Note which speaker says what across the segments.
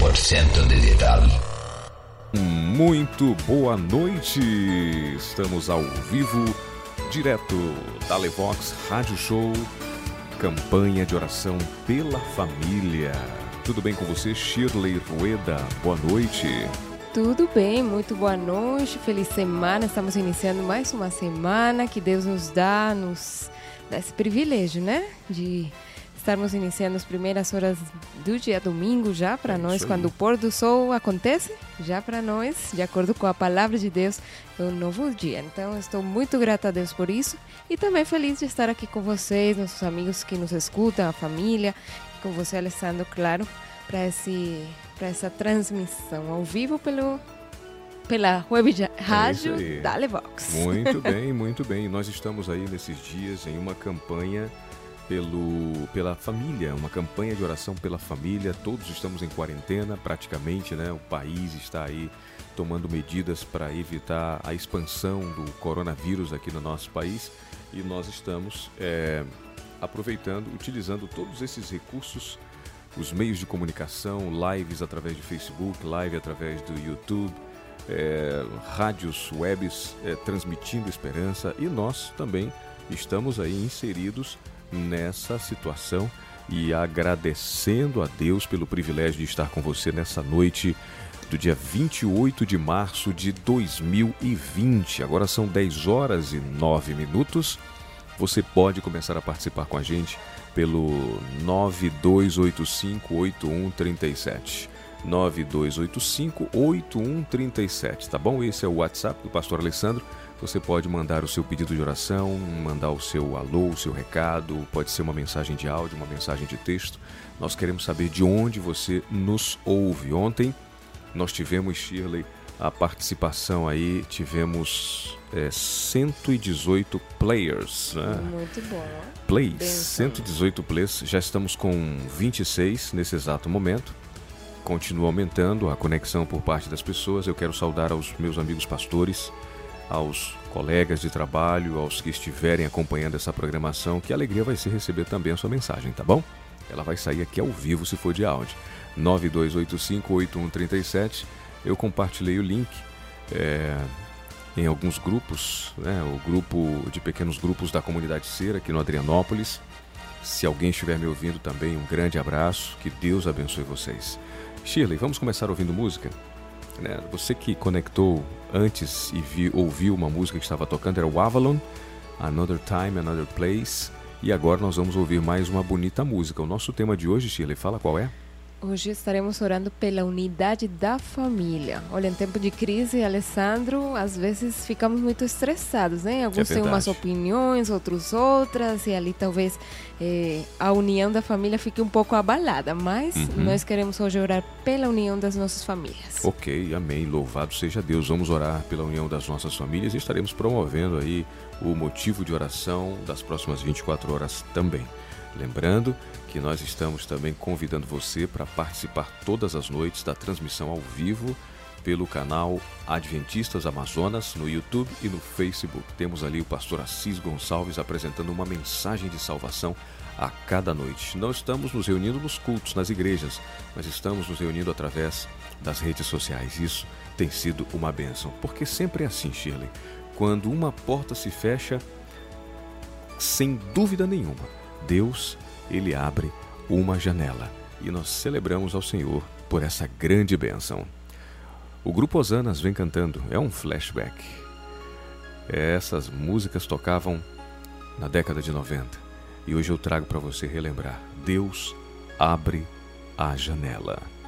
Speaker 1: 100% digital.
Speaker 2: Muito boa noite! Estamos ao vivo, direto da Levox Rádio Show, campanha de oração pela família. Tudo bem com você, Shirley Rueda? Boa noite.
Speaker 3: Tudo bem, muito boa noite, feliz semana. Estamos iniciando mais uma semana que Deus nos dá, nos dá esse privilégio, né? De estarmos iniciando as primeiras horas do dia domingo já para
Speaker 2: É
Speaker 3: nós, quando o pôr do sol acontece, já para nós, de acordo com a palavra de Deus, é um novo dia. Então, estou muito grata a Deus por isso e também feliz de estar aqui com vocês, nossos amigos que nos escutam, a família, com você, Alessandro, claro, para esse para essa transmissão ao vivo pelo pela web ja- rádio
Speaker 2: É aí.
Speaker 3: da Levox.
Speaker 2: Muito bem, muito bem. Nós estamos aí nesses dias em uma campanha pelo, pela família, uma campanha de oração pela família. Todos estamos em quarentena, praticamente, né? O país está aí tomando medidas para evitar a expansão do coronavírus aqui no nosso país e nós estamos é, aproveitando, utilizando todos esses recursos, os meios de comunicação, lives através de Facebook, live através do YouTube, é, rádios webs é, transmitindo esperança e nós também estamos aí inseridos nessa situação e agradecendo a Deus pelo privilégio de estar com você nessa noite do dia 28 de março de 2020. Agora são 10 horas e 9 minutos. Você pode começar a participar com a gente pelo 92858137. 92858137, tá bom? Esse é o WhatsApp do pastor Alessandro. Você pode mandar o seu pedido de oração, mandar o seu alô, o seu recado, pode ser uma mensagem de áudio, uma mensagem de texto. Nós queremos saber de onde você nos ouve. Ontem nós tivemos, Shirley, a participação aí, tivemos é, 118 players, né?
Speaker 3: Muito bom.
Speaker 2: plays,
Speaker 3: Benção.
Speaker 2: 118 plays, já estamos com 26 nesse exato momento. Continua aumentando a conexão por parte das pessoas. Eu quero saudar aos meus amigos pastores, aos colegas de trabalho, aos que estiverem acompanhando essa programação. Que alegria vai ser receber também a sua mensagem, tá bom? Ela vai sair aqui ao vivo se for de áudio. 92858137. Eu compartilhei o link é, em alguns grupos, né? o grupo de pequenos grupos da comunidade Cera aqui no Adrianópolis. Se alguém estiver me ouvindo também, um grande abraço, que Deus abençoe vocês. Shirley, vamos começar ouvindo música? Né, Você que conectou antes e vi- ouviu uma música que estava tocando era o Avalon, Another Time, Another Place. E agora nós vamos ouvir mais uma bonita música. O nosso tema de hoje, Shirley, fala qual é?
Speaker 3: Hoje estaremos orando pela unidade da família. Olha, em tempo de crise, Alessandro, às vezes ficamos muito estressados, né? Alguns têm umas opiniões, outros outras, e ali talvez eh, a união da família fique um pouco abalada. Mas
Speaker 2: Uhum.
Speaker 3: nós queremos hoje orar pela união das nossas famílias.
Speaker 2: Ok, amém. Louvado seja Deus. Vamos orar pela união das nossas famílias e estaremos promovendo aí o motivo de oração das próximas 24 horas também. Lembrando que nós estamos também convidando você para participar todas as noites da transmissão ao vivo pelo canal Adventistas Amazonas no YouTube e no Facebook. Temos ali o pastor Assis Gonçalves apresentando uma mensagem de salvação a cada noite. Não estamos nos reunindo nos cultos, nas igrejas, mas estamos nos reunindo através das redes sociais. Isso tem sido uma bênção, porque sempre é assim, Shirley. Quando uma porta se fecha, sem dúvida nenhuma, Deus, ele abre uma janela e nós celebramos ao Senhor por essa grande bênção. O grupo Osanas vem cantando, é um flashback. Essas músicas tocavam na década de 90 e hoje eu trago para você relembrar. Deus abre a janela.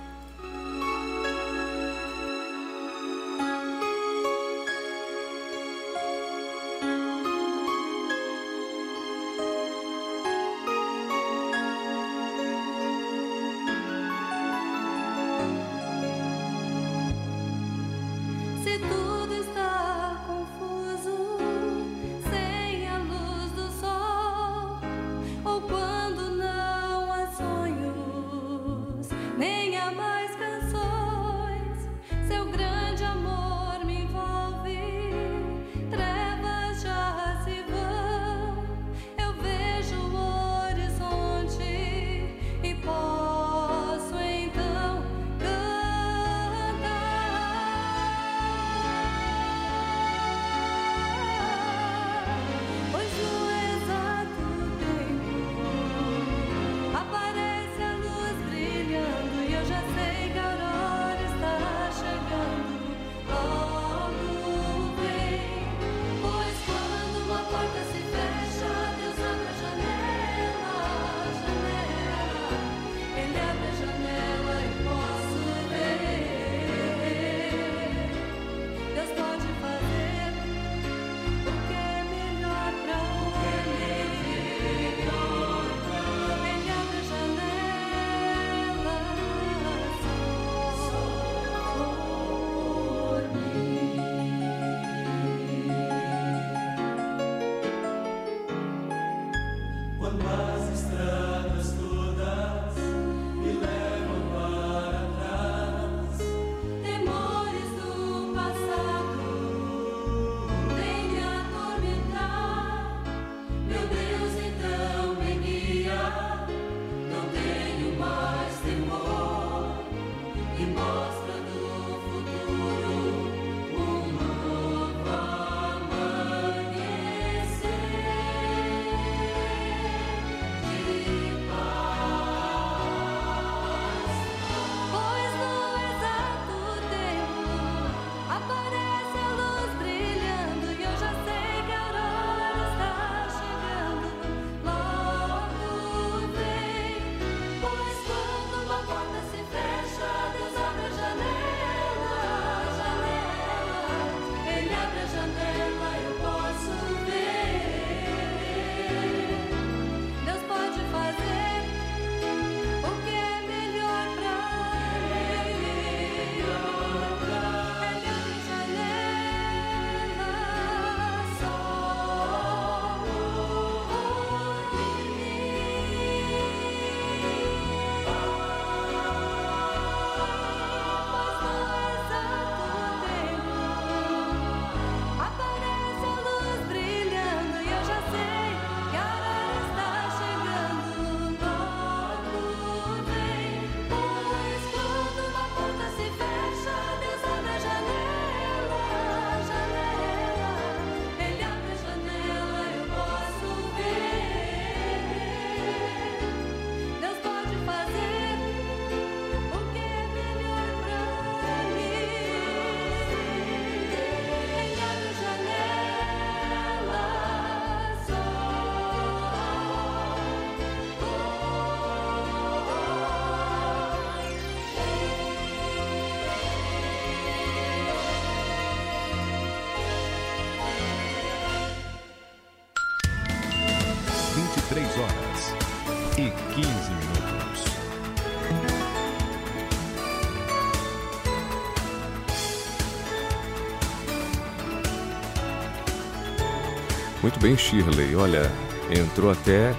Speaker 2: Bem, Shirley. Olha, entrou até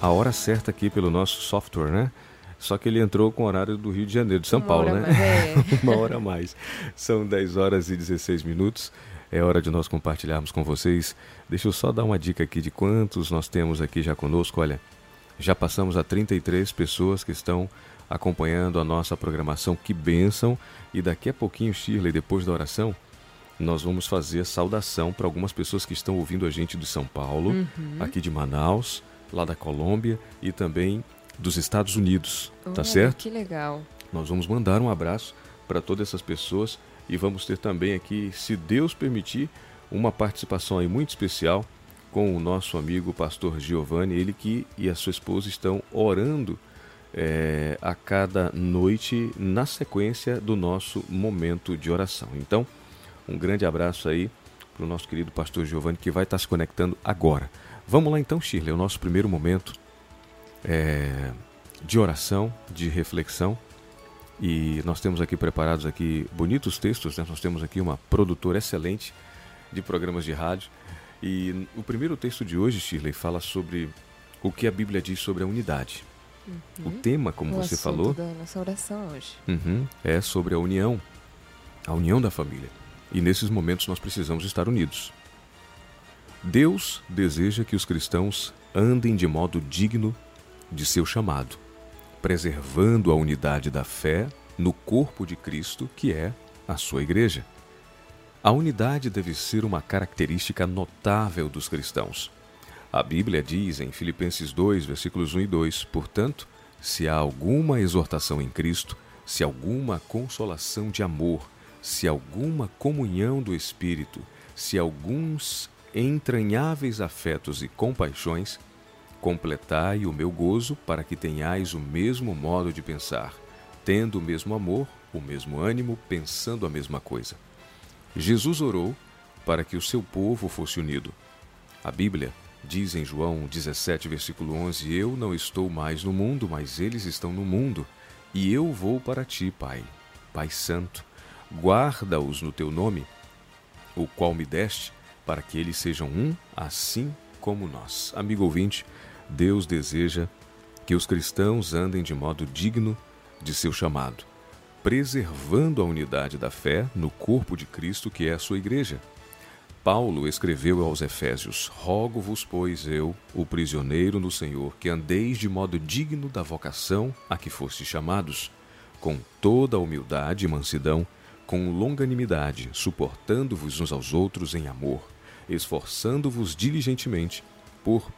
Speaker 2: a hora certa aqui pelo nosso software, né? Só que ele entrou com o horário do Rio de Janeiro, de São
Speaker 3: Uma
Speaker 2: Paulo, né?
Speaker 3: é.
Speaker 2: Uma hora a mais. São 10 horas e 16 minutos. É hora de nós compartilharmos com vocês. Deixa eu só dar uma dica aqui de quantos nós temos aqui já conosco. Olha, já passamos a 33 pessoas que estão acompanhando a nossa programação. Que bênção! E daqui a pouquinho, Shirley, depois da oração, nós vamos fazer saudação para algumas pessoas que estão ouvindo a gente de São Paulo,
Speaker 3: Uhum.
Speaker 2: aqui de Manaus, lá da Colômbia e também dos Estados Unidos. Tá certo?
Speaker 3: Que legal.
Speaker 2: Nós vamos mandar um abraço para todas essas pessoas e vamos ter também aqui, se Deus permitir, uma participação aí muito especial com o nosso amigo pastor Giovanni, ele que e a sua esposa estão orando eh, a cada noite na sequência do nosso momento de oração. Então, um grande abraço aí para o nosso querido pastor Giovanni que vai estar se conectando agora. Vamos lá então, Shirley, o nosso primeiro momento eh, de oração, de reflexão. E nós temos aqui preparados aqui bonitos textos, né? Nós temos aqui uma produtora excelente de programas de rádio. E o primeiro texto de hoje, Shirley, fala sobre o que a Bíblia diz sobre a unidade. O tema, como
Speaker 3: o
Speaker 2: você falou,
Speaker 3: da nossa oração hoje.
Speaker 2: Uhum, é sobre a união, a união da família. E nesses momentos nós precisamos estar unidos. Deus deseja que os cristãos andem de modo digno de seu chamado, preservando a unidade da fé no corpo de Cristo, que é a sua igreja. A unidade deve ser uma característica notável dos cristãos. A Bíblia diz em Filipenses 2, versículos 1 e 2: Portanto, se há alguma exortação em Cristo, se alguma consolação de amor, se alguma comunhão do Espírito, se alguns entranháveis afetos e compaixões, completai o meu gozo para que tenhais o mesmo modo de pensar, tendo o mesmo amor, o mesmo ânimo, pensando a mesma coisa. Jesus orou para que o seu povo fosse unido. A Bíblia diz em João 17, versículo 11: Eu não estou mais no mundo, mas eles estão no mundo, e eu vou para ti, Pai. Pai Santo, guarda-os no teu nome, o qual me deste, para que eles sejam um, assim como nós. Amigo ouvinte, Deus deseja que os cristãos andem de modo digno de seu chamado, preservando a unidade da fé no corpo de Cristo, que é a sua igreja. Paulo escreveu aos Efésios: Rogo-vos, pois eu, o prisioneiro no Senhor, que andeis de modo digno da vocação a que fostes chamados, com toda a humildade e mansidão, com longanimidade, suportando-vos uns aos outros em amor, esforçando-vos diligentemente por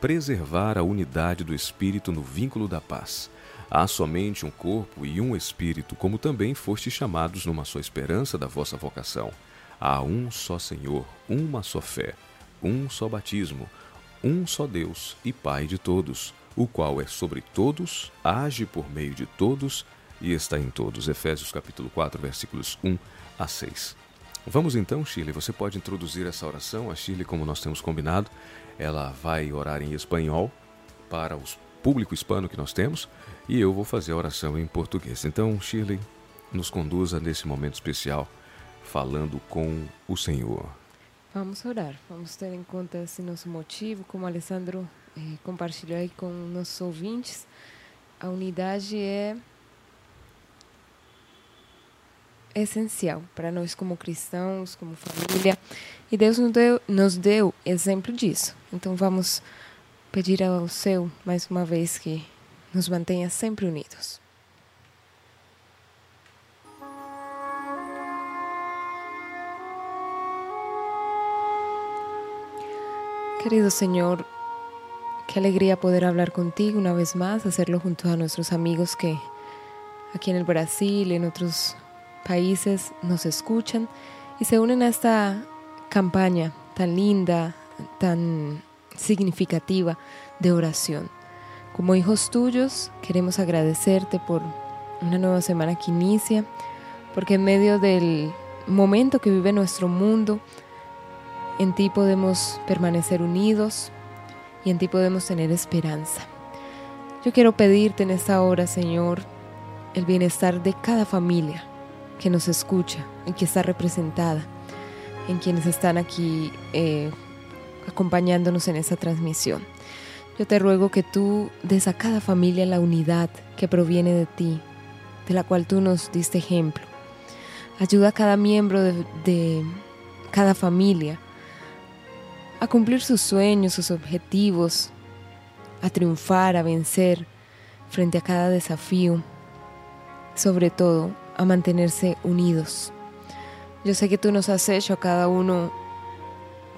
Speaker 2: preservar a unidade do Espírito no vínculo da paz. Há somente um corpo e um Espírito, como também fostes chamados numa só esperança da vossa vocação. Há um só Senhor, uma só fé, um só batismo, um só Deus e Pai de todos, o qual é sobre todos, age por meio de todos e está em todos. Efésios capítulo 4, versículos 1 a 6. Vamos então, Shirley, você pode introduzir essa oração. A Shirley, como nós temos combinado, ela vai orar em espanhol para o público hispano que nós temos e eu vou fazer a oração em português. Então, Shirley, nos conduza nesse momento especial falando com o Senhor.
Speaker 3: Vamos orar, vamos ter em conta esse nosso motivo, como Alessandro eh, compartilhou aí com nossos ouvintes. A unidade é essencial para nós como cristãos, como família, e Deus nos deu, nos deu exemplo disso. Então vamos pedir ao Seu, mais uma vez, que nos mantenha sempre unidos. Querido Señor, qué alegría poder hablar contigo una vez más, hacerlo junto a nuestros amigos que aquí en el Brasil en otros países nos escuchan y se unen a esta campaña tan linda, tan significativa de oración. Como hijos tuyos, queremos agradecerte por una nueva semana que inicia, porque en medio del momento que vive nuestro mundo, en ti podemos permanecer unidos y en ti podemos tener esperanza. Yo quiero pedirte en esta hora, Señor, el bienestar de cada familia que nos escucha y que está representada, en quienes están aquí eh, acompañándonos en esta transmisión. Yo te ruego que tú des a cada familia la unidad que proviene de ti, de la cual tú nos diste ejemplo. Ayuda a cada miembro de cada familia a cumplir sus sueños, sus objetivos, a triunfar, a vencer frente a cada desafío, sobre todo a mantenerse unidos. Yo sé que tú nos has hecho a cada uno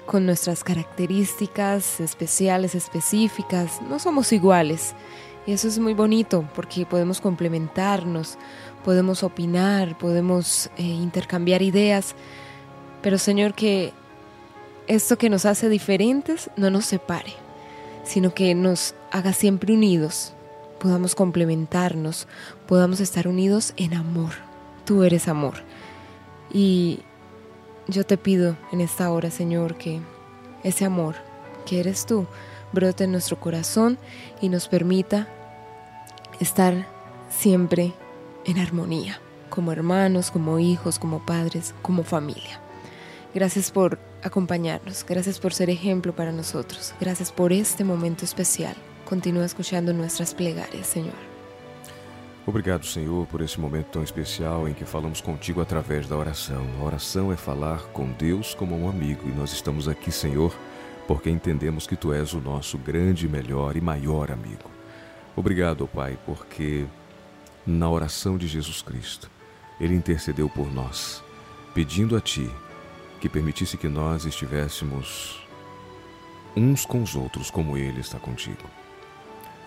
Speaker 3: con nuestras características especiales, específicas. No somos iguales. Y eso es muy bonito porque podemos complementarnos, podemos opinar, podemos eh, intercambiar ideas. Pero Señor, que esto que nos hace diferentes no nos separe, sino que nos haga siempre unidos, podamos complementarnos, podamos estar unidos en amor. Tú eres amor. Y yo te pido en esta hora, Señor, que ese amor que eres tú brote en nuestro corazón y nos permita estar siempre en armonía, como hermanos, como hijos, como padres, como familia. Gracias por acompañarnos, gracias por ser ejemplo para nosotros, gracias por este momento especial. Continúa escuchando nuestras plegarias, Señor.
Speaker 2: Obrigado, Senhor, por esse momento tão especial em que falamos contigo através da oração. A oração é falar com Deus como um amigo e nós estamos aqui, Senhor, porque entendemos que tu és o nosso grande, melhor e maior amigo. Obrigado, Pai, porque na oração de Jesus Cristo, ele intercedeu por nós, pedindo a ti que permitisse que nós estivéssemos uns com os outros como ele está contigo.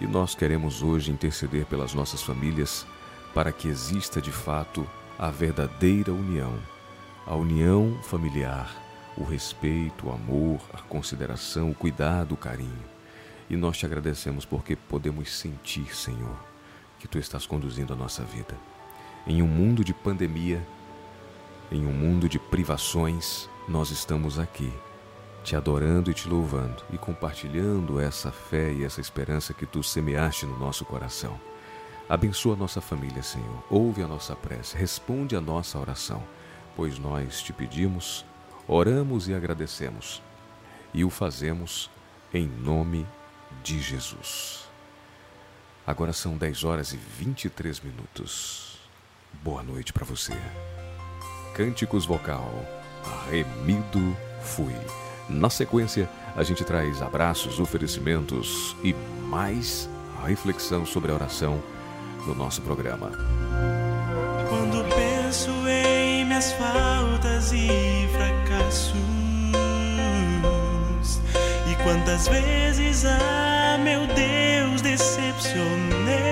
Speaker 2: E nós queremos hoje interceder pelas nossas famílias para que exista de fato a verdadeira união, a união familiar, o respeito, o amor, a consideração, o cuidado, o carinho. E nós te agradecemos porque podemos sentir, Senhor, que tu estás conduzindo a nossa vida. Em um mundo de pandemia, em um mundo de privações, nós estamos aqui te adorando e te louvando e compartilhando essa fé e essa esperança que tu semeaste no nosso coração. Abençoa a nossa família, Senhor. Ouve a nossa prece, responde a nossa oração, pois nós te pedimos, oramos e agradecemos. E o fazemos em nome de Jesus. Agora são 10 horas e 23 minutos. Boa noite para você. Cânticos Vocal, Remido Fui. Na sequência, a gente traz abraços, oferecimentos e mais reflexão sobre a oração no nosso programa.
Speaker 1: Quando penso em minhas faltas e fracassos, e quantas vezes, ah, meu Deus, decepcionei,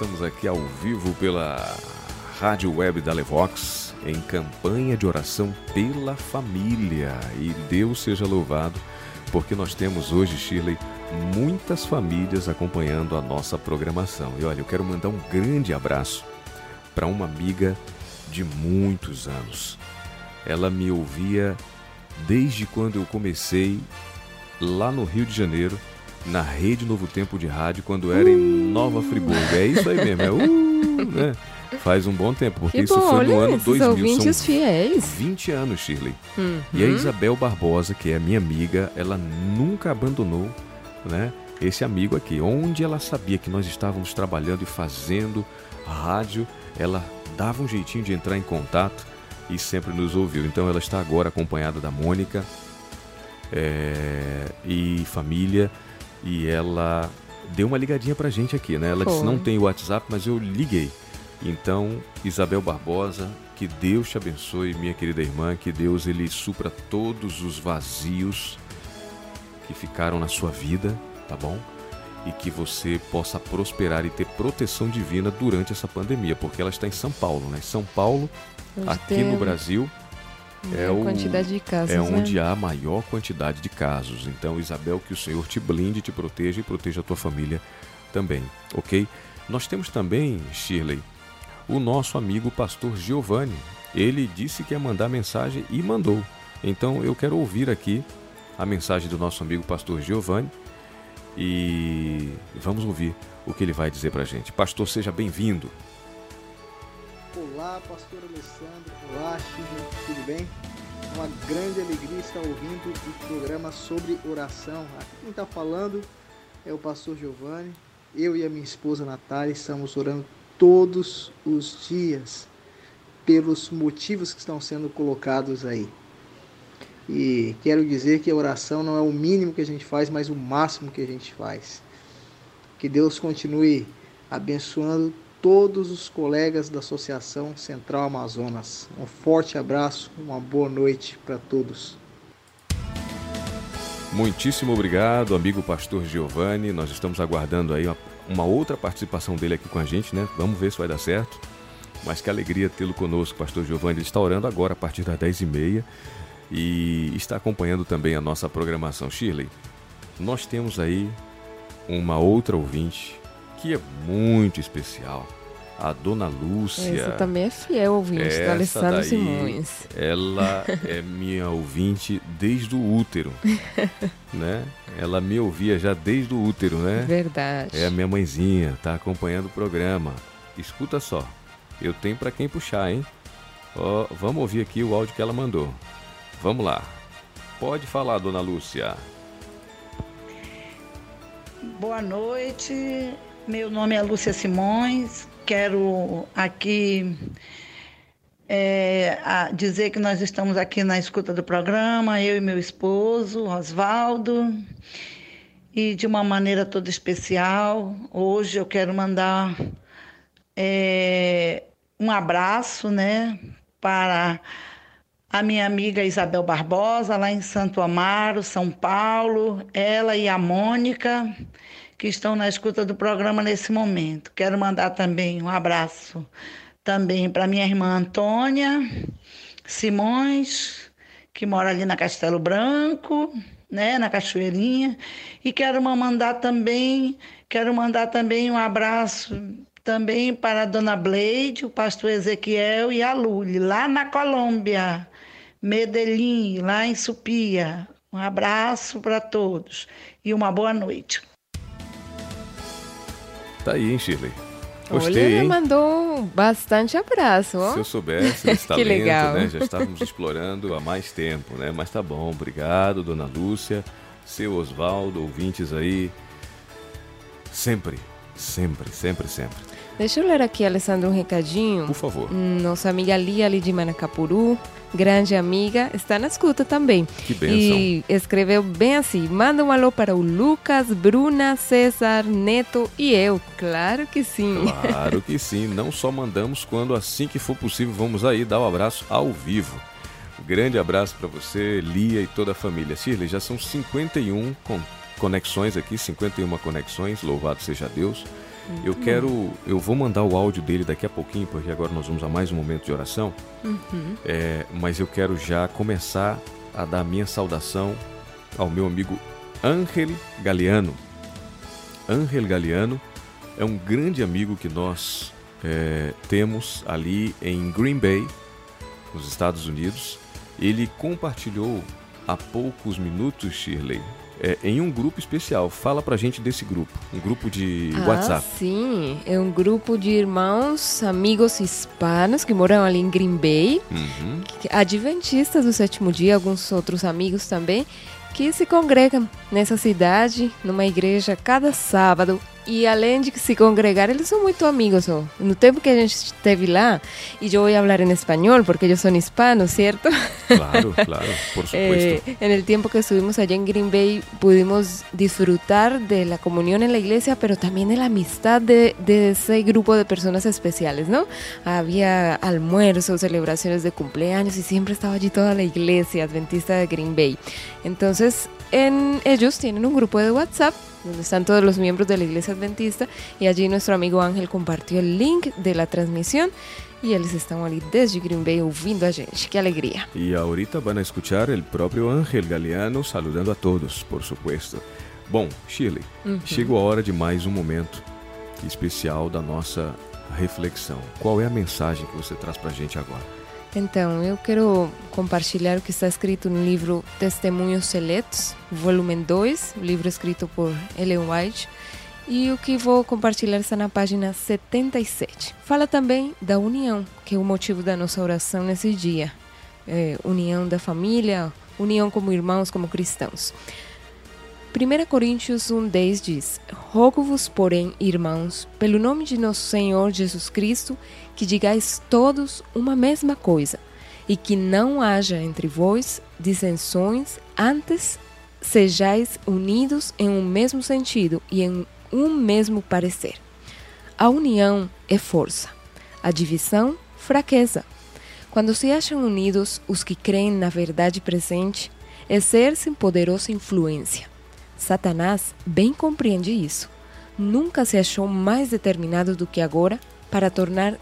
Speaker 2: estamos aqui ao vivo pela Rádio Web da Levox em campanha de oração pela família. E Deus seja louvado, porque nós temos hoje, Shirley, muitas famílias acompanhando a nossa programação. E olha, eu quero mandar um grande abraço para uma amiga de muitos anos. Ela me ouvia desde quando eu comecei lá no Rio de Janeiro, na Rede Novo Tempo de Rádio, quando era em Nova Friburgo. É isso aí mesmo, é uh, né? Faz um bom tempo, porque
Speaker 3: Que
Speaker 2: isso
Speaker 3: bom,
Speaker 2: foi no ano
Speaker 3: esses
Speaker 2: 2000.
Speaker 3: ouvintes
Speaker 2: São
Speaker 3: fiéis.
Speaker 2: 20 anos, Shirley.
Speaker 3: Uhum.
Speaker 2: E a Isabel Barbosa, que é minha amiga, ela nunca abandonou, né? Esse amigo aqui, onde ela sabia que nós estávamos trabalhando e fazendo rádio, ela dava um jeitinho de entrar em contato e sempre nos ouviu. Então ela está agora acompanhada da Mônica é, e família e ela deu uma ligadinha pra gente aqui, né? Ela disse
Speaker 3: Foi.
Speaker 2: não tem WhatsApp, mas eu liguei. Então, Isabel Barbosa, que Deus te abençoe, minha querida irmã, que Deus ele supra todos os vazios que ficaram na sua vida, tá bom? E que você possa prosperar e ter proteção divina durante essa pandemia, porque ela está em São Paulo, né? São Paulo,
Speaker 3: Onde
Speaker 2: aqui
Speaker 3: tem
Speaker 2: no Brasil, é
Speaker 3: a
Speaker 2: o-
Speaker 3: quantidade de casos,
Speaker 2: é
Speaker 3: né?
Speaker 2: onde há a maior quantidade de casos. Então, Isabel, que o Senhor te blinde, te proteja e proteja a tua família também, ok? Nós temos também, Shirley, o nosso amigo pastor Giovanni. Ele disse que ia mandar mensagem e mandou. Então, eu quero ouvir aqui a mensagem do nosso amigo pastor Giovanni e vamos ouvir o que ele vai dizer pra gente. Pastor, seja bem-vindo.
Speaker 4: Olá, pastor Alessandro. Olá, Chico. Tudo bem? Uma grande alegria estar ouvindo o programa sobre oração. Aqui quem está falando é o pastor Giovanni. Eu e a minha esposa Natália estamos orando todos os dias pelos motivos que estão sendo colocados aí. E quero dizer que a oração não é o mínimo que a gente faz, mas o máximo que a gente faz. Que Deus continue abençoando todos os colegas da Associação Central Amazonas. Um forte abraço, uma boa noite para todos.
Speaker 2: Muitíssimo obrigado, amigo pastor Giovanni. Nós estamos aguardando aí uma, outra participação dele aqui com a gente, né? Vamos ver se vai dar certo. Mas que alegria tê-lo conosco, pastor Giovanni. Ele está orando agora a partir das 10h30 e está acompanhando também a nossa programação. Shirley, nós temos aí uma outra ouvinte que é muito especial. A dona Lúcia.
Speaker 3: Essa também é fiel ouvinte do
Speaker 2: Essa
Speaker 3: Alessandro
Speaker 2: daí,
Speaker 3: Simões.
Speaker 2: Ela é minha ouvinte desde o útero, né? Ela me ouvia já desde o útero, né?
Speaker 3: Verdade.
Speaker 2: É a minha mãezinha, tá acompanhando o programa. Escuta só, eu tenho pra quem puxar, hein? Ó, vamos ouvir aqui o áudio que ela mandou. Vamos lá. Pode falar, dona Lúcia.
Speaker 5: Boa noite, meu nome é Lúcia Simões. Quero aqui é, dizer que nós estamos aqui na escuta do programa, eu e meu esposo, Oswaldo. E de uma maneira toda especial, hoje eu quero mandar é, um abraço né, para a minha amiga Isabel Barbosa, lá em Santo Amaro, São Paulo, ela e a Mônica, que estão na escuta do programa nesse momento. Quero mandar também um abraço também para minha irmã Antônia Simões, que mora ali na Castelo Branco, né, na Cachoeirinha, e quero mandar também, quero mandar também um abraço também para a dona Bleide, o pastor Ezequiel e a Luli, lá na Colômbia, Medellín, lá em Supia. Um abraço para todos e uma boa noite.
Speaker 2: Tá aí, hein, Shirley? Gostei,
Speaker 3: Olha,
Speaker 2: hein?
Speaker 3: mandou bastante abraço, ó.
Speaker 2: Se eu soubesse esse
Speaker 3: Que
Speaker 2: talento,
Speaker 3: legal.
Speaker 2: né? Já estávamos explorando há mais tempo, né? Mas tá bom, obrigado, dona Lúcia, seu Oswaldo, ouvintes aí. Sempre, sempre, sempre, sempre.
Speaker 3: Deixa eu ler aqui, Alessandro, um recadinho.
Speaker 2: Por favor.
Speaker 3: Nossa amiga Lia ali de Manacapuru, grande amiga, está na escuta também.
Speaker 2: Que bênção.
Speaker 3: E escreveu bem assim: manda um alô para o Lucas, Bruna, César, Neto e eu. Claro que sim.
Speaker 2: Claro que sim, não só mandamos quando assim que for possível vamos aí dar o um abraço ao vivo. Grande abraço para você, Lia e toda a família. Shirley, já são 51 con conexões aqui, 51 conexões, louvado seja Deus. Eu quero, eu vou mandar o áudio dele daqui a pouquinho, porque agora nós vamos a mais um momento de oração. É, mas eu quero já começar a dar minha saudação ao meu amigo Ángel Galeano. Ángel Galeano é um grande amigo que nós é, temos ali em Green Bay, nos Estados Unidos. Ele compartilhou há poucos minutos, Shirley, é, em um grupo especial. Fala pra gente desse grupo, um grupo de
Speaker 3: Ah,
Speaker 2: WhatsApp.
Speaker 3: sim, é um grupo de irmãos, amigos hispanos que moram ali em Green Bay,
Speaker 2: Uhum.
Speaker 3: adventistas do sétimo dia, alguns outros amigos também, que se congregam nessa cidade, numa igreja cada sábado. E além de se congregar, eles são muito amigos. ó. No tempo que a gente esteve lá, e eu vou falar em espanhol, porque eu sou hispano, certo?
Speaker 2: Claro, claro, por
Speaker 3: Eh,
Speaker 2: supuesto.
Speaker 3: en el tiempo que estuvimos allá en Green Bay pudimos disfrutar de la comunión en la iglesia, pero también de la amistad de, de ese grupo de personas especiales, ¿no? Había almuerzos, celebraciones de cumpleaños y siempre estaba allí toda la iglesia adventista de Green Bay. Entonces, en, ellos tienen un grupo de WhatsApp donde están todos los miembros de la iglesia adventista y allí nuestro amigo Ángel compartió el link de la transmisión y eles estão ali desde Green Bay ouvindo a gente. Que alegria.
Speaker 2: Y ahorita van a escuchar el propio Ángel Galeano saludando a todos, por supuesto. Bom, Shirley, chegou a hora de mais um momento especial da nossa reflexão. Qual é a mensagem que você traz pra gente agora?
Speaker 3: Então, eu quero compartilhar o que está escrito no livro Testemunhos Seletos, volume 2, o livro escrito por Ellen White, e o que vou compartilhar está na página 77. Fala também da união, que é o motivo da nossa oração nesse dia. É, união da família, união como irmãos, como cristãos. 1 Coríntios 1,10 diz: Rogo-vos, porém, irmãos, pelo nome de nosso Senhor Jesus Cristo, que digais todos uma mesma coisa, e que não haja entre vós dissensões, antes sejais unidos em um mesmo sentido e em um mesmo parecer. A união é força, a divisão, fraqueza. Quando se acham unidos os que creem na verdade presente, exercem poderosa influência. Satanás bem compreende isso. Nunca se achou mais determinado do que agora para tornar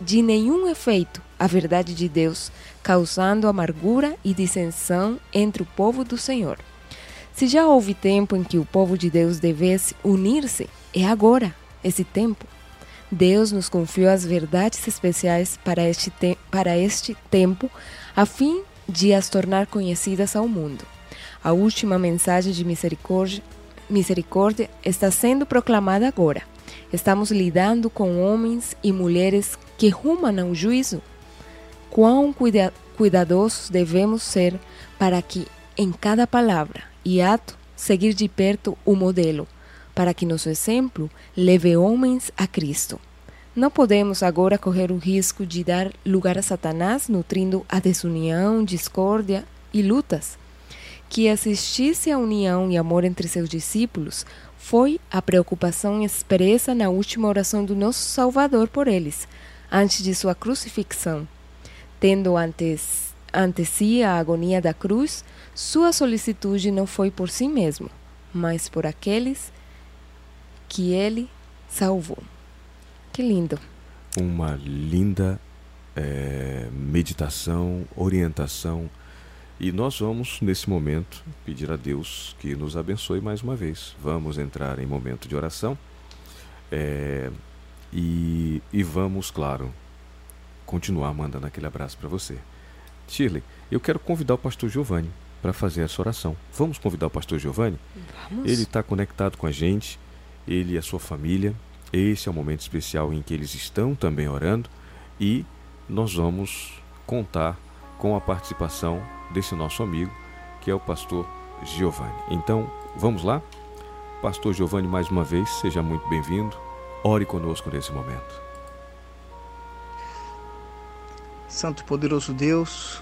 Speaker 3: de nenhum efeito a verdade de Deus, causando amargura e dissensão entre o povo do Senhor. Se já houve tempo em que o povo de Deus devesse unir-se, é agora, esse tempo. Deus nos confiou as verdades especiais para este, te para este tempo, a fim de as tornar conhecidas ao mundo. A última mensagem de misericórdia, misericórdia está sendo proclamada agora. Estamos lidando com homens e mulheres que rumam ao juízo. Quão cuida cuidadosos devemos ser para que, em cada palavra e ato, seguir de perto o modelo, para que nosso exemplo leve homens a Cristo. Não podemos agora correr o risco de dar lugar a Satanás nutrindo a desunião, discórdia e lutas. Que existisse a união e amor entre seus discípulos foi a preocupação expressa na última oração do nosso Salvador por eles, antes de sua crucifixão. Tendo ante, ante si a agonia da cruz, sua solicitude não foi por si mesmo, mas por aqueles que ele salvou. Que lindo.
Speaker 2: Uma linda é, meditação, orientação. E nós vamos, nesse momento, pedir a Deus que nos abençoe mais uma vez. Vamos entrar em momento de oração. É, e, e vamos, claro, continuar mandando aquele abraço para você. Shirley, eu quero convidar o pastor Giovanni para fazer essa oração. Vamos convidar o pastor Giovanni?
Speaker 3: Vamos.
Speaker 2: Ele está conectado com a gente, ele e a sua família. Esse é o momento especial em que eles estão também orando e nós vamos contar com a participação desse nosso amigo, que é o pastor Giovanni. Então, vamos lá? Pastor Giovanni, mais uma vez, seja muito bem-vindo. Ore conosco nesse momento.
Speaker 4: Santo e poderoso Deus,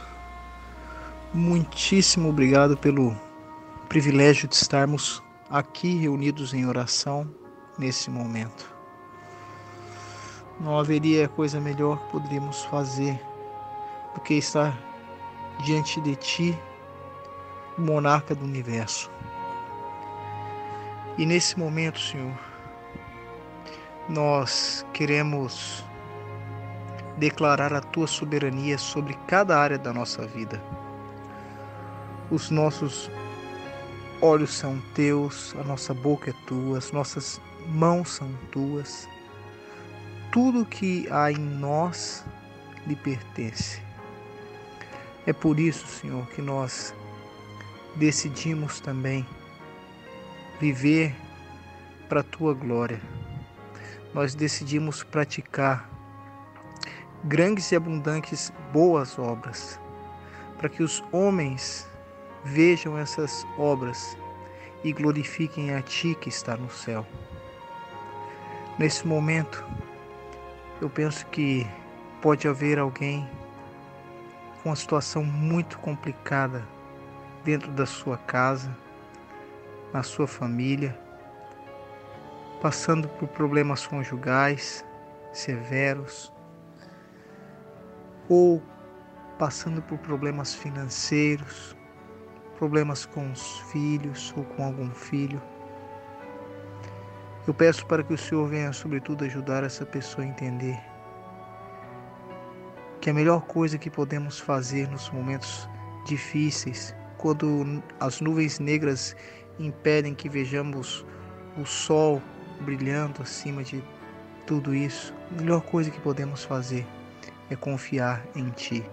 Speaker 4: muitíssimo obrigado pelo privilégio de estarmos aqui reunidos em oração nesse momento. Não haveria coisa melhor que poderíamos fazer do que estar diante de Ti, monarca do universo. E nesse momento, Senhor, nós queremos declarar a tua soberania sobre cada área da nossa vida. Os nossos olhos são teus, a nossa boca é tua, as nossas mãos são tuas. Tudo que há em nós lhe pertence. É por isso, Senhor, que nós decidimos também viver para a tua glória. Nós decidimos praticar grandes e abundantes boas obras, para que os homens vejam essas obras e glorifiquem a Ti que está no céu. Nesse momento, eu penso que pode haver alguém com uma situação muito complicada dentro da sua casa, na sua família, passando por problemas conjugais severos, ou passando por problemas financeiros, problemas com os filhos ou com algum filho. Eu peço para que o Senhor venha, sobretudo, ajudar essa pessoa a entender que a melhor coisa que podemos fazer nos momentos difíceis, quando as nuvens negras impedem que vejamos o sol brilhando acima de tudo isso, a melhor coisa que podemos fazer é confiar em Ti,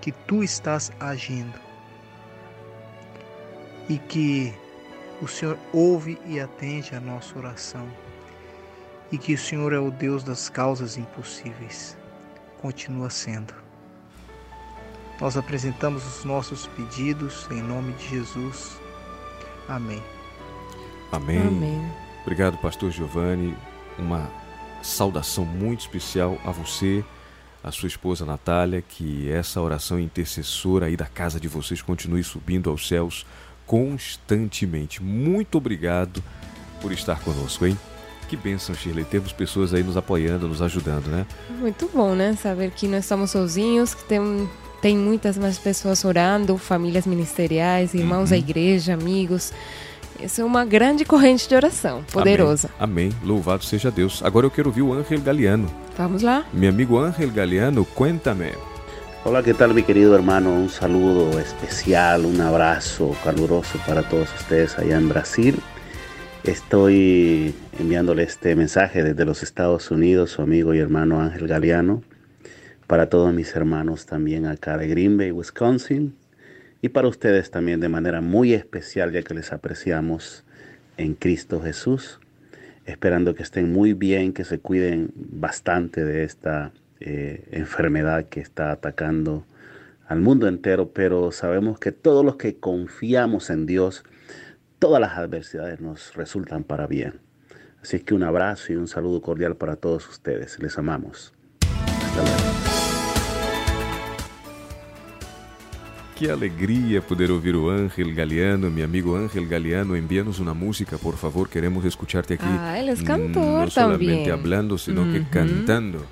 Speaker 4: que Tu estás agindo e que o Senhor ouve e atende a nossa oração e que o Senhor é o Deus das causas impossíveis. Continua sendo. Nós apresentamos os nossos pedidos em nome de Jesus. Amém.
Speaker 2: Amém.
Speaker 3: Amém.
Speaker 2: Obrigado, pastor Giovanni. Uma saudação muito especial a você a sua esposa Natália, que essa oração intercessora aí da casa de vocês continue subindo aos céus constantemente. Muito obrigado por estar conosco, hein? Que bênção, Shirley. Temos pessoas aí nos apoiando, nos ajudando, né?
Speaker 3: Muito bom, né? Saber que não estamos sozinhos, que tem, tem muitas mais pessoas orando, famílias ministeriais, irmãos da igreja, amigos. Isso é uma grande corrente de oração, poderosa.
Speaker 2: Amém. Amém. Louvado seja Deus. Agora eu quero ouvir o Ángel Galeano.
Speaker 3: Vamos lá?
Speaker 2: Meu amigo Ángel Galeano, cuéntame.
Speaker 6: Hola, ¿qué tal mi querido hermano? Un saludo especial, un abrazo caluroso para todos ustedes allá en Brasil. Estoy enviándole este mensaje desde los Estados Unidos, su amigo y hermano Ángel Galeano, para todos mis hermanos también acá de Green Bay, Wisconsin, y para ustedes también de manera muy especial, ya que les apreciamos en Cristo Jesús, esperando que estén muy bien, que se cuiden bastante de esta eh, enfermedad que está atacando al mundo entero, pero sabemos que todos los que confiamos en Dios, todas las adversidades nos resultan para bien. Así que un abrazo y un saludo cordial para todos ustedes. Les amamos. Hasta luego.
Speaker 2: Que alegria poder ouvir o Ángel Galeano, meu amigo Ángel Galeano. Envia-nos uma música, por favor. Queremos escuchar-te aqui.
Speaker 3: Ah, ele é
Speaker 2: Não
Speaker 3: cantor
Speaker 2: solamente
Speaker 3: também.
Speaker 2: hablando, sino que
Speaker 3: Uhum.
Speaker 2: cantando.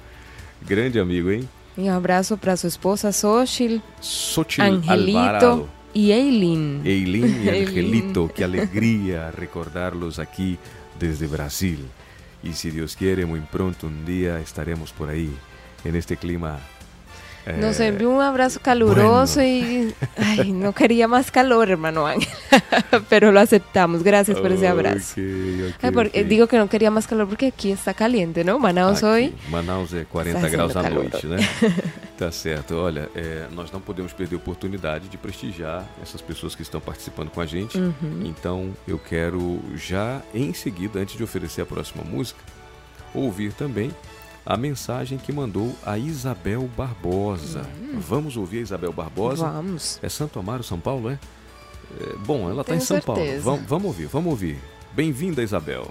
Speaker 2: Grande amigo, hein?
Speaker 3: E um abraço para sua esposa Xochitl,
Speaker 2: Xochitl
Speaker 3: Angelito
Speaker 2: Alvarado.
Speaker 3: E Eileen.
Speaker 2: Eileen
Speaker 3: Eileen.
Speaker 2: Angelito, que alegria recordá-los aqui desde Brasil. E se Deus quiere, muito pronto um dia estaremos por aí, en este clima. eh,
Speaker 3: Nos envió un abrazo caluroso y ay, no quería más calor, hermano Ángel, pero lo aceptamos. Gracias por ese abrazo.
Speaker 2: ok, ok,
Speaker 3: Ay, porque-
Speaker 2: ok.
Speaker 3: Digo que no quería más calor porque aquí está caliente, ¿no? Manaus
Speaker 2: Aqui,
Speaker 3: hoy.
Speaker 2: Manaus é 40
Speaker 3: Está
Speaker 2: graus à
Speaker 3: sendo
Speaker 2: noite, né? Tá certo. Olha, é, nós não podemos perder a oportunidade de prestigiar essas pessoas que estão participando com a gente.
Speaker 3: Uhum.
Speaker 2: Então, eu quero já em seguida, antes de oferecer a próxima música, ouvir também a mensagem que mandou a Isabel Barbosa. Vamos ouvir a Isabel Barbosa.
Speaker 3: Vamos.
Speaker 2: É Santo Amaro, São Paulo, é? É, bom, ela está em São Paulo.
Speaker 3: certeza.
Speaker 2: Vamos, vamos ouvir, vamos ouvir. Bem-vinda, Isabel.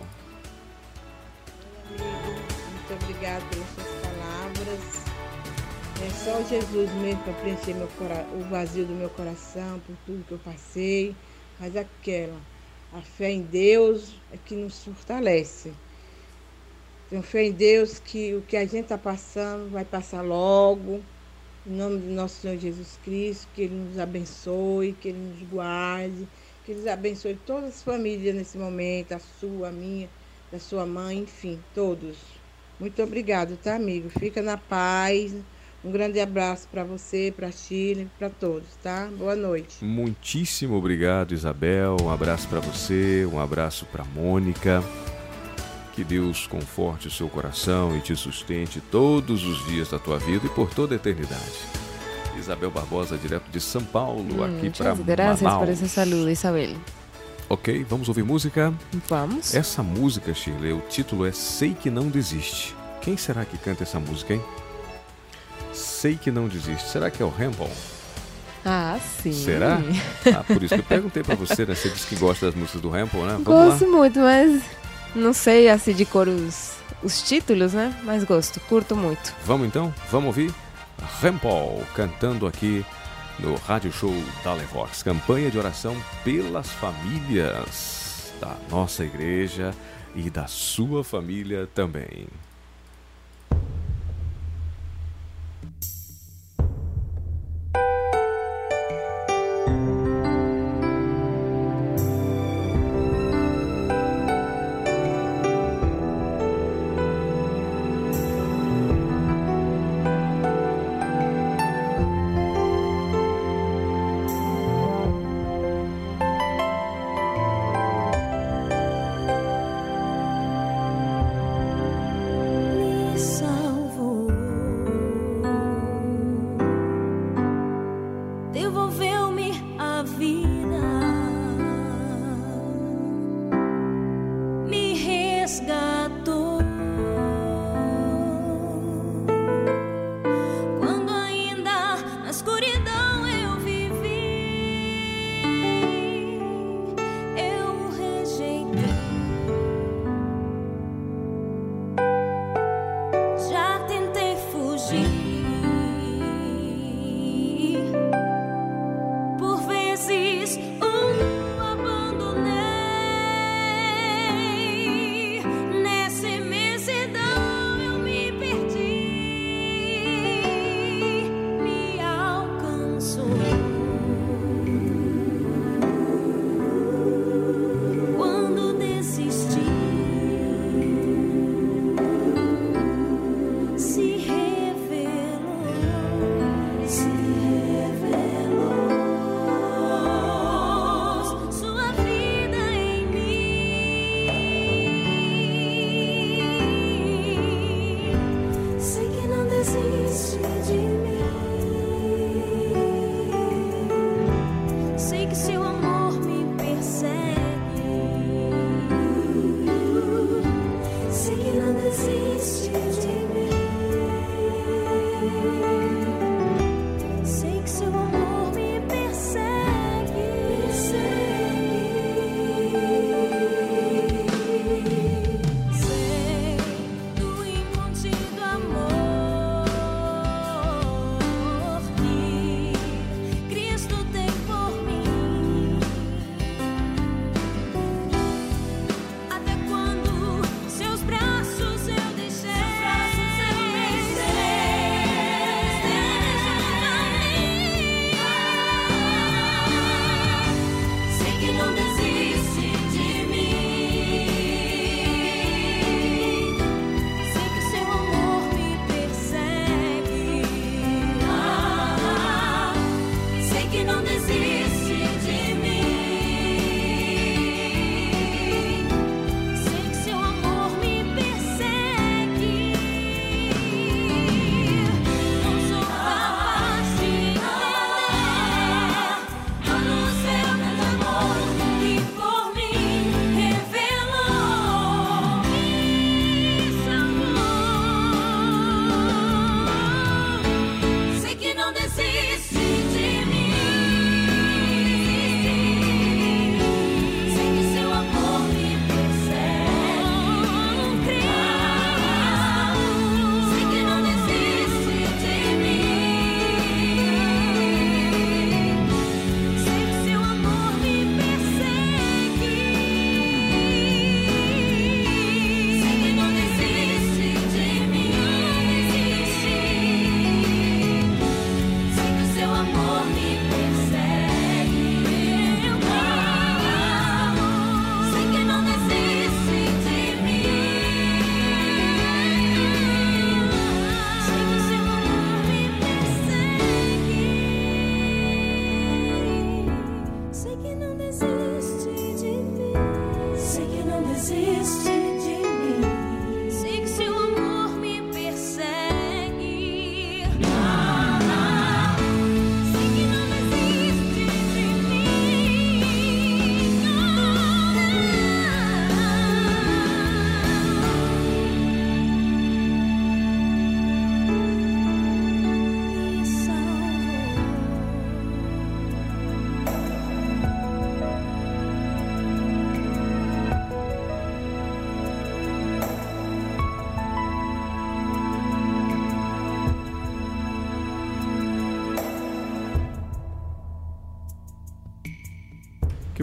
Speaker 7: Só Jesus mesmo para preencher meu cora- o vazio do meu coração por tudo que eu passei. Mas aquela, a fé em Deus é que nos fortalece. Tenho fé em Deus que o que a gente está passando vai passar logo. Em nome do nosso Senhor Jesus Cristo, que Ele nos abençoe, que Ele nos guarde, que Ele abençoe todas as famílias nesse momento, a sua, a minha, da sua mãe, enfim, todos. Muito obrigado, tá, amigo? Fica na paz. Um grande abraço para você, para Chile, para todos, tá? Boa noite.
Speaker 2: Muitíssimo obrigado, Isabel. Um abraço para você, um abraço para Mônica. Que Deus conforte o seu coração e te sustente todos os dias da tua vida e por toda a eternidade. Isabel Barbosa, direto de São Paulo, aqui para
Speaker 3: Muchas gracias por
Speaker 2: Manaus.
Speaker 3: ese saludo, Isabel.
Speaker 2: Ok, vamos ouvir música?
Speaker 3: Vamos.
Speaker 2: Essa música, Shirley, o título é Sei Que Não Desiste. Quem será que canta essa música, hein? Sei Que Não Desiste. Será que é o Ramble?
Speaker 3: Ah, sim.
Speaker 2: Será? Ah, por isso que eu perguntei pra você, né? Você disse que gosta das músicas do Ramble, né? Vamos
Speaker 3: Gosto
Speaker 2: lá.
Speaker 3: muito, mas não sei assim de cor os, os títulos, né? Mas gosto, curto muito.
Speaker 2: Vamos então? Vamos ouvir? Rample cantando aqui no Rádio Show da Levox. Campanha de oração pelas famílias da nossa igreja e da sua família também.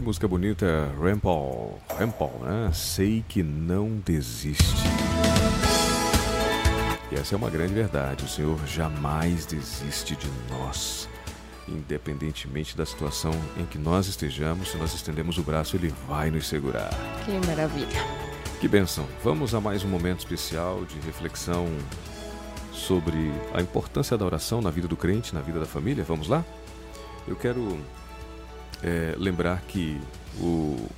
Speaker 2: Música bonita, Rampal, Rampal, né? Sei que não desiste. E essa é uma grande verdade, o Senhor jamais desiste de nós. Independentemente da situação em que nós estejamos, se nós estendemos o braço, Ele vai nos segurar.
Speaker 3: Que maravilha.
Speaker 2: Que benção! Vamos a mais um momento especial de reflexão sobre a importância da oração na vida do crente, na vida da família. Vamos lá? Eu quero é, lembrar que o,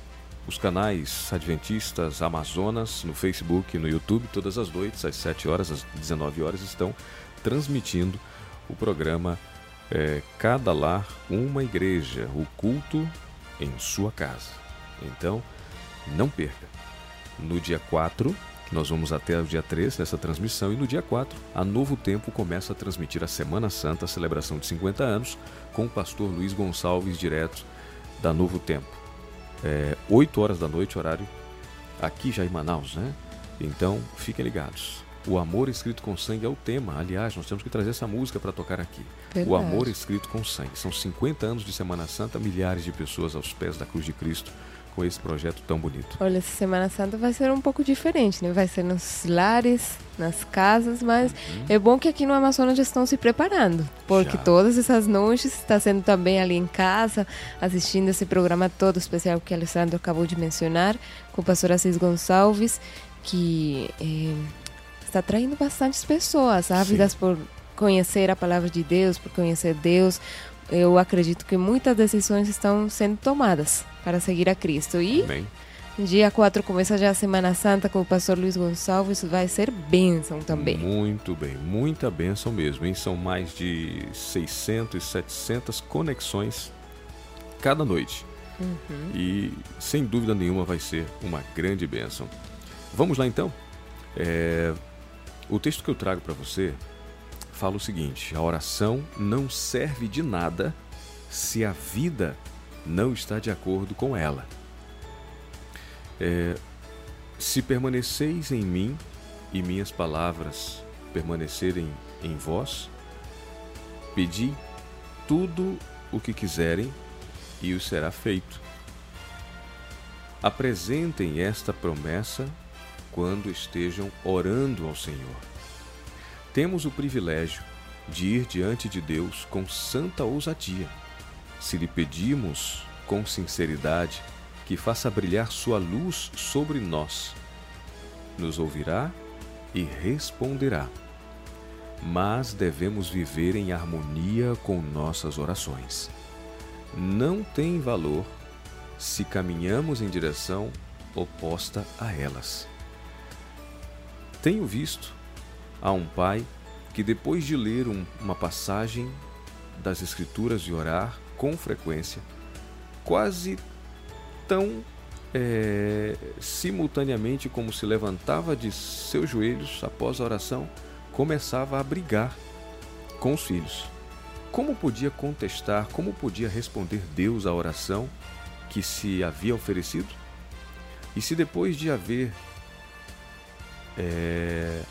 Speaker 2: os canais Adventistas Amazonas no Facebook e no YouTube, todas as noites, às 7 horas, às 19 horas, estão transmitindo o programa é, Cada Lar, Uma Igreja, o culto em sua casa. Então, não perca. No dia 4, nós vamos até o dia 3 nessa transmissão, e no dia 4, a Novo Tempo começa a transmitir a Semana Santa, a celebração de 50 anos, com o pastor Luiz Gonçalves, direto da Novo Tempo é, 8 horas da noite, horário aqui já em Manaus, né? Então, fiquem ligados. O amor escrito com sangue é o tema. Aliás, nós temos que trazer essa música para tocar aqui.
Speaker 3: Verdade.
Speaker 2: O amor escrito com sangue. São 50 anos de Semana Santa, milhares de pessoas aos pés da cruz de Cristo com esse projeto tão bonito.
Speaker 3: Olha, essa Semana Santa vai ser um pouco diferente, né? Vai ser nos lares, nas casas, mas
Speaker 2: Uhum.
Speaker 3: é bom que aqui no Amazonas já estão se preparando, porque
Speaker 2: Já.
Speaker 3: todas essas noites está sendo também ali em casa, assistindo esse programa todo especial que Alessandro acabou de mencionar, com o pastor Assis Gonçalves, que eh, está atraindo bastantes pessoas, ávidas por conhecer a palavra de Deus, por conhecer Deus. Eu acredito que muitas decisões estão sendo tomadas para seguir a Cristo. E
Speaker 2: Amém.
Speaker 3: Dia 4 começa já a Semana Santa com o pastor Luiz Gonçalves, vai ser bênção também.
Speaker 2: Muito bem, muita bênção mesmo, hein? São mais de 600 e 700 conexões cada noite.
Speaker 3: Uhum.
Speaker 2: E sem dúvida nenhuma vai ser uma grande bênção. Vamos lá então? É, O texto que eu trago para você fala o seguinte: a oração não serve de nada se a vida não está de acordo com ela. É, se permaneceis em mim e minhas palavras permanecerem em vós, pedi tudo o que quiserem e o será feito. Apresentem esta promessa quando estejam orando ao Senhor. Temos o privilégio de ir diante de Deus com santa ousadia. Se lhe pedimos com sinceridade que faça brilhar sua luz sobre nós, nos ouvirá e responderá. Mas devemos viver em harmonia com nossas orações. Não tem valor se caminhamos em direção oposta a elas. Tenho visto a um pai que, depois de ler um- uma passagem das Escrituras e orar com frequência, quase tão é, simultaneamente como se levantava de seus joelhos após a oração, começava a brigar com os filhos. Como podia contestar, como podia responder Deus à oração que se havia oferecido? E se depois de haver é,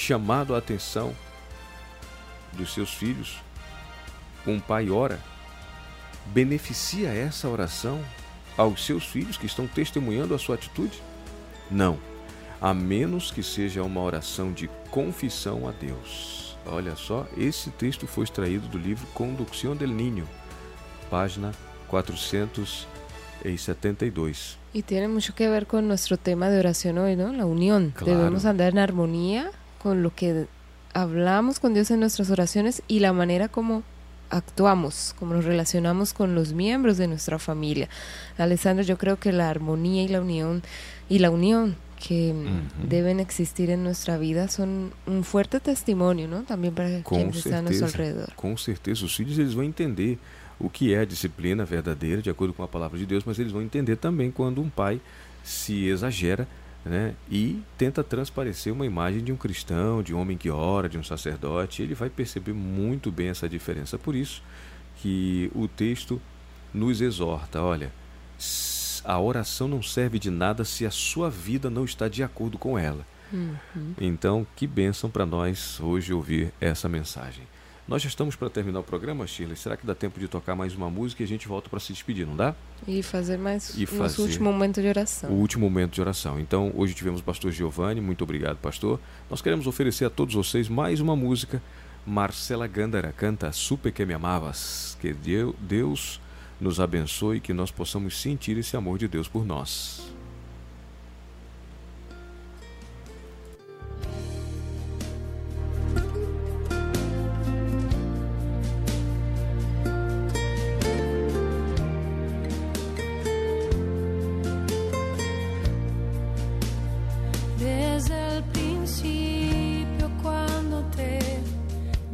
Speaker 2: chamado a atenção dos seus filhos, um pai ora, beneficia essa oração aos seus filhos que estão testemunhando a sua atitude? Não, a menos que seja uma oração de confissão a Deus. Olha só, esse texto foi extraído do livro Conducción del Niño, página 472.
Speaker 3: Y tiene mucho que ver con nuestro tema de oración hoy, ¿no? La unión.
Speaker 2: Claro.
Speaker 3: Debemos andar en armonía con lo que hablamos con Dios en nuestras oraciones y la manera como actuamos, como nos relacionamos con los miembros de nuestra familia. Alessandro, yo creo que la armonía y la unión y la unión que mm,
Speaker 2: Ujú.
Speaker 3: deben existir en nuestra vida son un fuerte testimonio, ¿no? También para
Speaker 2: Com
Speaker 3: quienes están a nuestro
Speaker 2: certeza,
Speaker 3: alrededor.
Speaker 2: com certeza, os filhos eles vão entender o que é a disciplina verdadeira, de acordo com a palavra de Deus, mas eles vão entender também quando um pai se exagera né, e tenta transparecer uma imagem de um cristão, de um homem que ora, de um sacerdote. Ele vai perceber muito bem essa diferença. Por isso que o texto nos exorta: olha, a oração não serve de nada se a sua vida não está de acordo com ela.
Speaker 3: Uhum.
Speaker 2: Então, que bênção para nós hoje ouvir essa mensagem. Nós já estamos para terminar o programa, Shirley. Será que dá tempo de tocar mais uma música e a gente volta para se despedir, não dá?
Speaker 3: E fazer mais
Speaker 2: e fazer o
Speaker 3: último momento de oração.
Speaker 2: O último momento de oração. Então, hoje tivemos o pastor Giovanni. Muito obrigado, pastor. Nós queremos oferecer a todos vocês mais uma música. Marcela Gandara canta Super Que Me Amavas. Que Deus nos abençoe e que nós possamos sentir esse amor de Deus por nós.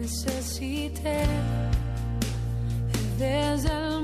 Speaker 8: necesité desde el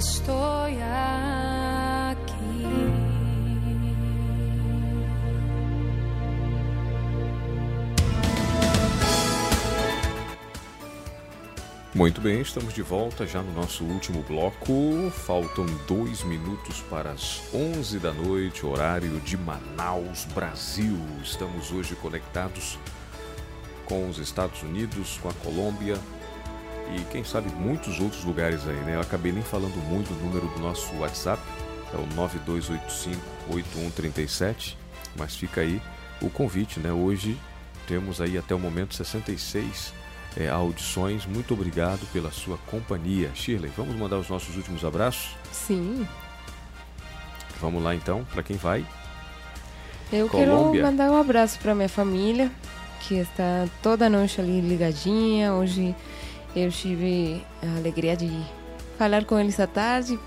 Speaker 8: estou aqui.
Speaker 2: Muito bem, estamos de volta já no nosso último bloco. Faltam dois minutos para as 11 da noite, horário de Manaus, Brasil. Estamos hoje conectados com os Estados Unidos, com a Colômbia, e quem sabe muitos outros lugares aí, né? Eu acabei nem falando muito do número do nosso WhatsApp, é o 9285-8137, mas fica aí o convite, né? Hoje temos aí até o momento 66 é, audições. Muito obrigado pela sua companhia. Shirley, vamos mandar os nossos últimos abraços?
Speaker 3: Sim.
Speaker 2: Vamos lá então, para quem vai?
Speaker 3: Eu Colômbia. quero mandar um abraço para minha família, que está toda noite ali ligadinha. Hoje eu tive a alegria de falar com eles à tarde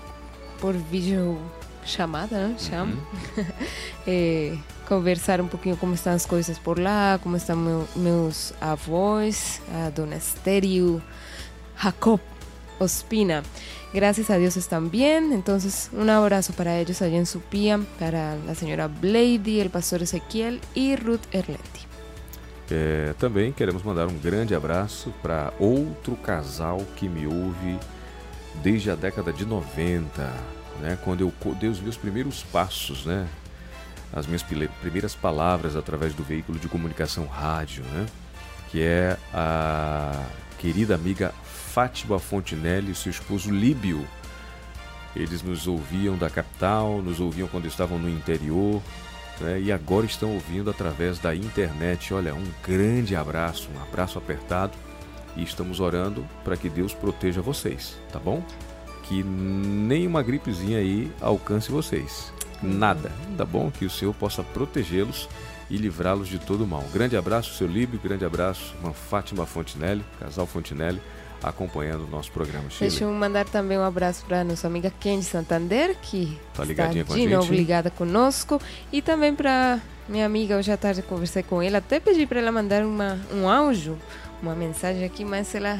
Speaker 3: por vídeo chamada, né? Chama. Uhum. é, conversar um pouquinho como estão as coisas por lá, como estão meu, meus avós, a dona Estéreo, Jacob Ospina. Gracias a Dios están bien. Entonces, un abrazo para ellos allá en Supía, para la señora Blady, el pastor Ezequiel y Ruth Erletti.
Speaker 2: É, também queremos mandar um grande abraço para outro casal que me ouve desde a década de 90, né, quando eu dei os meus primeiros passos, né, as minhas primeiras palavras através do veículo de comunicação rádio, né? que é a querida amiga Fátima Fontinelli e seu esposo Líbio. Eles nos ouviam da capital, nos ouviam quando estavam no interior, né? e agora estão ouvindo através da internet. Olha, um grande abraço, um abraço apertado, e estamos orando para que Deus proteja vocês, tá bom? Que nenhuma gripezinha aí alcance vocês nada. Tá bom? Que o Senhor possa protegê-los e livrá-los de todo mal. grande abraço, seu Líbio, grande abraço, uma Fátima Fontinelli, casal Fontinelli, acompanhando o nosso programa.
Speaker 3: Chile. Deixa eu mandar também um abraço para nossa amiga Kendi Santander, que
Speaker 2: tá ligadinha
Speaker 3: está de novo ligada conosco, e também para minha amiga, hoje à tarde conversei com ela, até pedi para ela mandar uma, um áudio, uma mensagem aqui, mas ela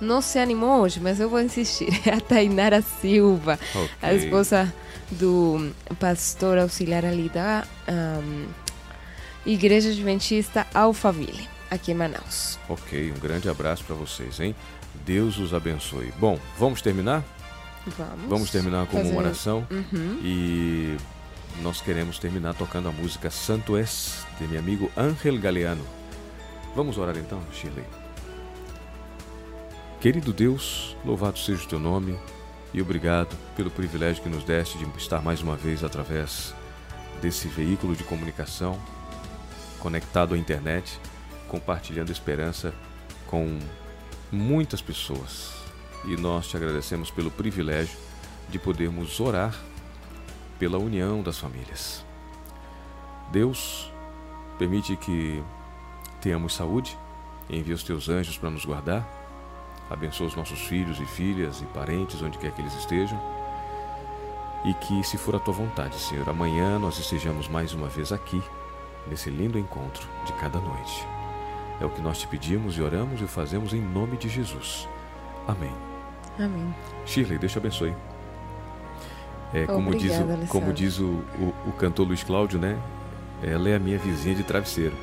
Speaker 3: não se animou hoje, mas eu vou insistir. É a Tainara Silva, okay. a esposa do pastor auxiliar ali da um, Igreja Adventista Alphaville, aqui em Manaus.
Speaker 2: Ok, um grande abraço para vocês, hein? Deus os abençoe. Bom, vamos terminar?
Speaker 3: Vamos.
Speaker 2: Vamos terminar com
Speaker 3: Fazer...
Speaker 2: uma oração.
Speaker 3: Uhum.
Speaker 2: E nós queremos terminar tocando a música Santo Es, de meu amigo Ángel Galeano. Vamos orar então, Shirley. Querido Deus, louvado seja o teu nome e obrigado pelo privilégio que nos deste de estar mais uma vez através desse veículo de comunicação conectado à internet, compartilhando esperança com muitas pessoas. E nós te agradecemos pelo privilégio de podermos orar pela união das famílias. Deus, permite que tenhamos saúde, envia os teus anjos para nos guardar Abençoa os nossos filhos e filhas e parentes, onde quer que eles estejam. E que, se for a tua vontade, Senhor, amanhã nós estejamos mais uma vez aqui, nesse lindo encontro de cada noite. É o que nós te pedimos e oramos e o fazemos em nome de Jesus. Amém.
Speaker 3: Amém.
Speaker 2: Shirley, Deus te abençoe. É, como
Speaker 3: Obrigada,
Speaker 2: diz, o, como diz o, o, o cantor Luiz Cláudio, né? Ela é a minha vizinha de travesseiro.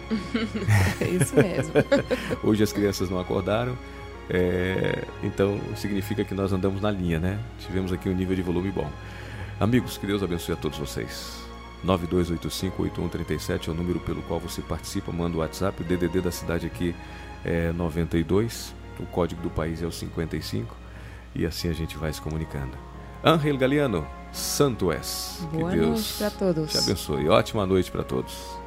Speaker 3: é isso mesmo.
Speaker 2: Hoje as crianças não acordaram, é, então significa que nós andamos na linha, né? Tivemos aqui um nível de volume bom. Amigos, que Deus abençoe a todos vocês. 92858137 é o número pelo qual você participa, manda o WhatsApp, o DDD da cidade aqui é 92, o código do país é o 55 e assim a gente vai se comunicando. Angel Galeano, Santo és.
Speaker 3: Boa que Deus noite para todos.
Speaker 2: Te abençoe. Ótima noite para todos.